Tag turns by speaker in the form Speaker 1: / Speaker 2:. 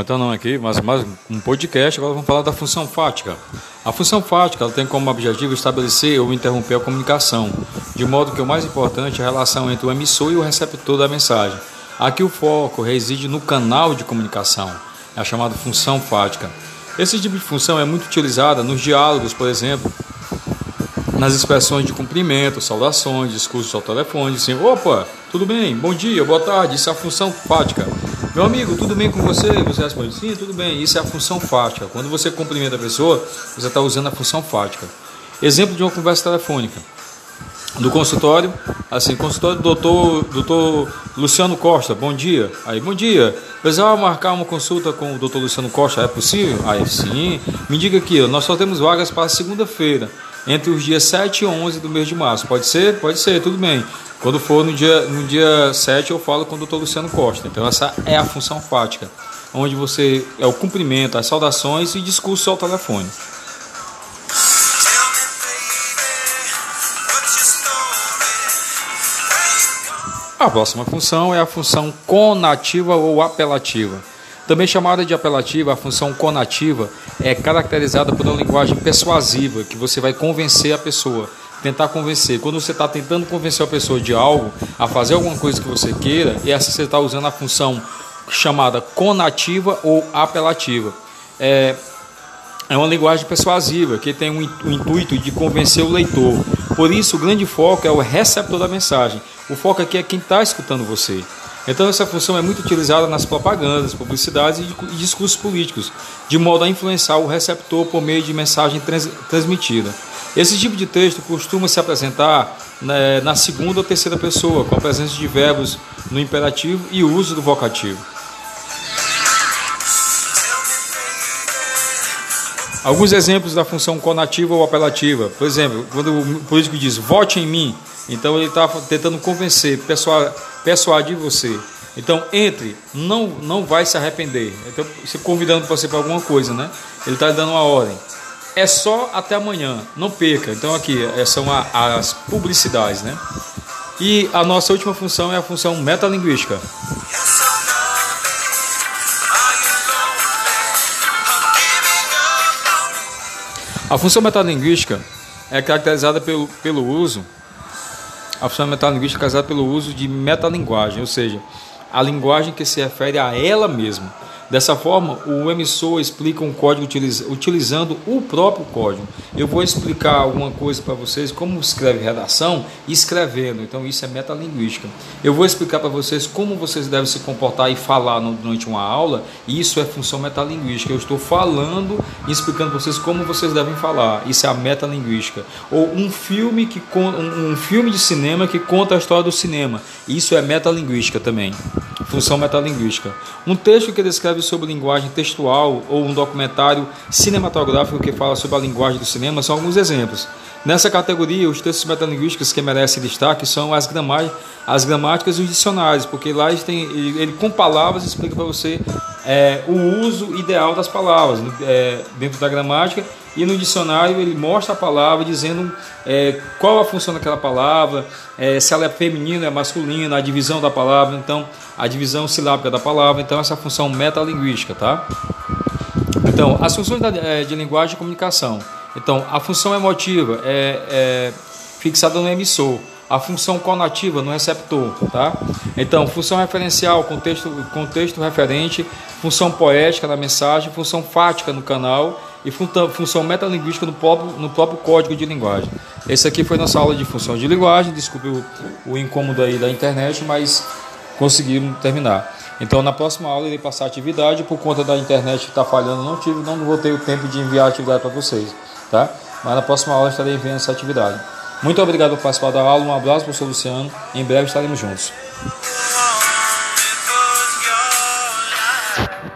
Speaker 1: Então não aqui, mas mais um podcast. Agora vamos falar da função fática. A função fática tem como objetivo estabelecer ou interromper a comunicação, de modo que o mais importante é a relação entre o emissor e o receptor da mensagem. Aqui o foco reside no canal de comunicação, é a chamada função fática. Esse tipo de função é muito utilizada nos diálogos, por exemplo, nas expressões de cumprimento, saudações, discursos ao telefone, assim, opa, tudo bem, bom dia, boa tarde, isso é a função fática. Meu amigo, tudo bem com você? Você responde, sim, tudo bem, isso é a função fática. Quando você cumprimenta a pessoa, você está usando a função fática. Exemplo de uma conversa telefônica. Do consultório, assim, consultório do doutor, doutor Luciano Costa, bom dia. Aí, bom dia. Precisava marcar uma consulta com o doutor Luciano Costa, é possível? Aí, sim. Me diga aqui, nós só temos vagas para segunda-feira entre os dias 7 e 11 do mês de março. Pode ser? Pode ser, tudo bem. Quando for no dia, no dia 7, eu falo com o Dr. Luciano Costa. Então, essa é a função fática, onde você é o cumprimento, as saudações e discurso ao telefone. A próxima função é a função conativa ou apelativa. Também chamada de apelativa, a função conativa é caracterizada por uma linguagem persuasiva, que você vai convencer a pessoa, tentar convencer. Quando você está tentando convencer a pessoa de algo, a fazer alguma coisa que você queira, e essa você está usando a função chamada conativa ou apelativa. É, é uma linguagem persuasiva que tem o intuito de convencer o leitor. Por isso, o grande foco é o receptor da mensagem. O foco aqui é quem está escutando você. Então essa função é muito utilizada nas propagandas, publicidades e discursos políticos, de modo a influenciar o receptor por meio de mensagem trans transmitida. Esse tipo de texto costuma se apresentar né, na segunda ou terceira pessoa, com a presença de verbos no imperativo e o uso do vocativo. Alguns exemplos da função conativa ou apelativa. Por exemplo, quando o político diz vote em mim, então ele está tentando convencer, persuadir você. Então, entre, não, não vai se arrepender. Então, se convidando você para alguma coisa, né? Ele está dando uma ordem. É só até amanhã, não perca. Então, aqui é, são as publicidades, né? E a nossa última função é a função metalinguística. A função metalinguística é caracterizada pelo, pelo uso a função metalinguística é casada pelo uso de metalinguagem, ou seja, a linguagem que se refere a ela mesma. Dessa forma, o emissor explica um código utilizando o próprio código. Eu vou explicar alguma coisa para vocês, como escreve redação, escrevendo. Então, isso é metalinguística. Eu vou explicar para vocês como vocês devem se comportar e falar durante uma aula. E isso é função metalinguística. Eu estou falando e explicando para vocês como vocês devem falar. Isso é a metalinguística. Ou um filme que um filme de cinema que conta a história do cinema. Isso é metalinguística também. Função metalinguística. Um texto que descreve sobre linguagem textual ou um documentário cinematográfico que fala sobre a linguagem do cinema são alguns exemplos. Nessa categoria, os textos metalinguísticos que merecem destaque são as, as gramáticas e os dicionários, porque lá ele, tem, ele, ele com palavras explica para você é, o uso ideal das palavras é, dentro da gramática e no dicionário ele mostra a palavra dizendo é, qual a função daquela palavra, é, se ela é feminina, é masculina, a divisão da palavra, então a divisão silábica da palavra, então essa função metalinguística, tá? Então, as funções da, é, de linguagem e comunicação. Então, a função emotiva é, é fixada no emissor a função conativa no receptor, tá? Então, função referencial, contexto, contexto referente, função poética na mensagem, função fática no canal e função metalinguística no próprio, no próprio código de linguagem. Esse aqui foi nossa aula de função de linguagem, desculpe o, o incômodo aí da internet, mas conseguimos terminar. Então, na próxima aula, irei passar a atividade. Por conta da internet que está falhando, não tive, não vou ter o tempo de enviar a atividade para vocês, tá? Mas na próxima aula estarei enviando essa atividade. Muito obrigado por participar da aula, um abraço o Luciano, em breve estaremos juntos.